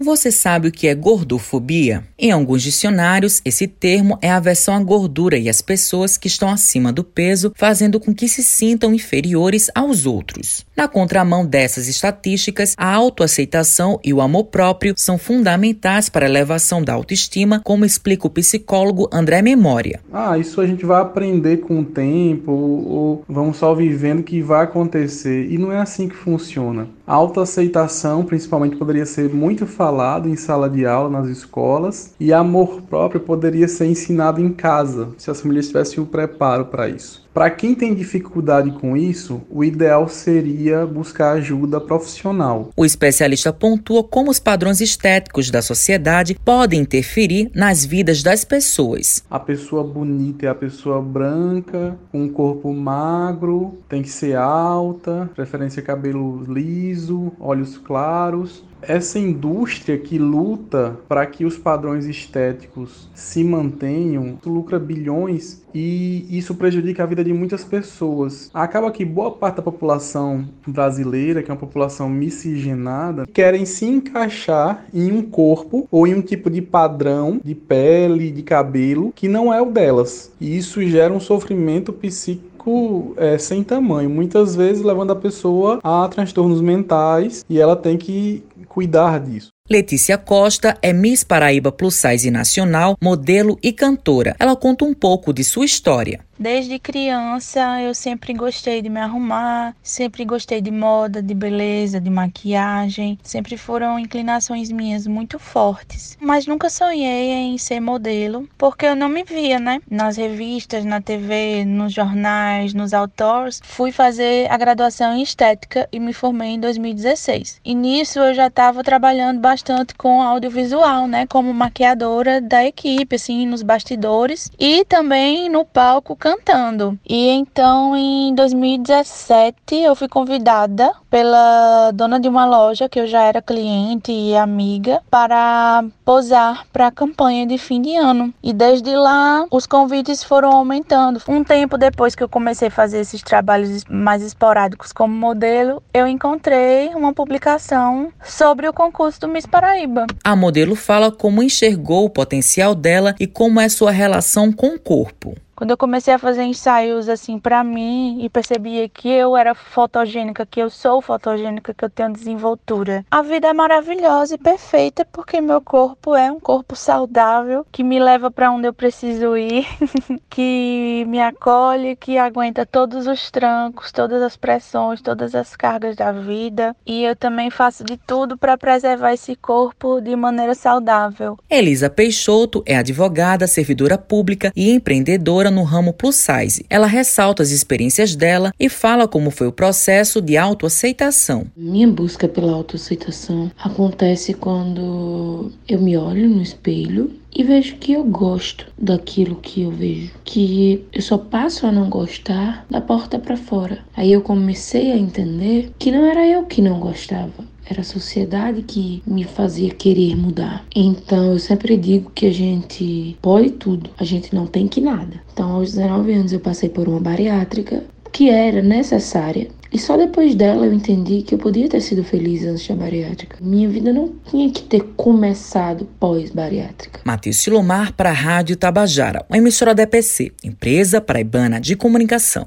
Você sabe o que é gordofobia? Em alguns dicionários, esse termo é a aversão à gordura e às pessoas que estão acima do peso, fazendo com que se sintam inferiores aos outros. Na contramão dessas estatísticas, a autoaceitação e o amor próprio são fundamentais para a elevação da autoestima, como explica o psicólogo André Memória. Ah, isso a gente vai aprender com o tempo, ou vamos só vivendo que vai acontecer. E não é assim que funciona. A autoaceitação, principalmente, poderia ser muito falado em sala de aula, nas escolas, e amor próprio poderia ser ensinado em casa, se as famílias tivessem o preparo para isso. Para quem tem dificuldade com isso, o ideal seria buscar ajuda profissional. O especialista pontua como os padrões estéticos da sociedade podem interferir nas vidas das pessoas. A pessoa bonita é a pessoa branca, com um corpo magro, tem que ser alta, preferência cabelo liso, olhos claros essa indústria que luta para que os padrões estéticos se mantenham lucra bilhões e isso prejudica a vida de muitas pessoas. Acaba que boa parte da população brasileira, que é uma população miscigenada, querem se encaixar em um corpo ou em um tipo de padrão de pele, de cabelo que não é o delas. E isso gera um sofrimento psíquico é, sem tamanho, muitas vezes levando a pessoa a transtornos mentais e ela tem que cuidar disso. Letícia Costa é Miss Paraíba Plus Size Nacional, modelo e cantora. Ela conta um pouco de sua história. Desde criança eu sempre gostei de me arrumar, sempre gostei de moda, de beleza, de maquiagem, sempre foram inclinações minhas muito fortes. Mas nunca sonhei em ser modelo, porque eu não me via, né? Nas revistas, na TV, nos jornais, nos outdoors. Fui fazer a graduação em estética e me formei em 2016. E nisso eu já estava trabalhando bastante com audiovisual, né? Como maquiadora da equipe, assim, nos bastidores e também no palco cantando. E então em 2017 eu fui convidada pela dona de uma loja que eu já era cliente e amiga para posar para a campanha de fim de ano. E desde lá os convites foram aumentando. Um tempo depois que eu comecei a fazer esses trabalhos mais esporádicos como modelo, eu encontrei uma publicação sobre o concurso do Miss Paraíba. A modelo fala como enxergou o potencial dela e como é sua relação com o corpo. Quando eu comecei a fazer ensaios assim para mim e percebia que eu era fotogênica, que eu sou fotogênica, que eu tenho desenvoltura. A vida é maravilhosa e perfeita porque meu corpo é um corpo saudável que me leva para onde eu preciso ir, que me acolhe, que aguenta todos os trancos, todas as pressões, todas as cargas da vida. E eu também faço de tudo para preservar esse corpo de maneira saudável. Elisa Peixoto é advogada, servidora pública e empreendedora no ramo plus size. Ela ressalta as experiências dela e fala como foi o processo de autoaceitação. Minha busca pela autoaceitação acontece quando eu me olho no espelho e vejo que eu gosto daquilo que eu vejo, que eu só passo a não gostar da porta para fora. Aí eu comecei a entender que não era eu que não gostava, era a sociedade que me fazia querer mudar. Então eu sempre digo que a gente pode tudo, a gente não tem que nada. Então aos 19 anos eu passei por uma bariátrica que era necessária. E só depois dela eu entendi que eu podia ter sido feliz antes da bariátrica. Minha vida não tinha que ter começado pós-bariátrica. Matheus Silomar para a Rádio Tabajara, uma emissora da EPC, empresa paraibana de comunicação.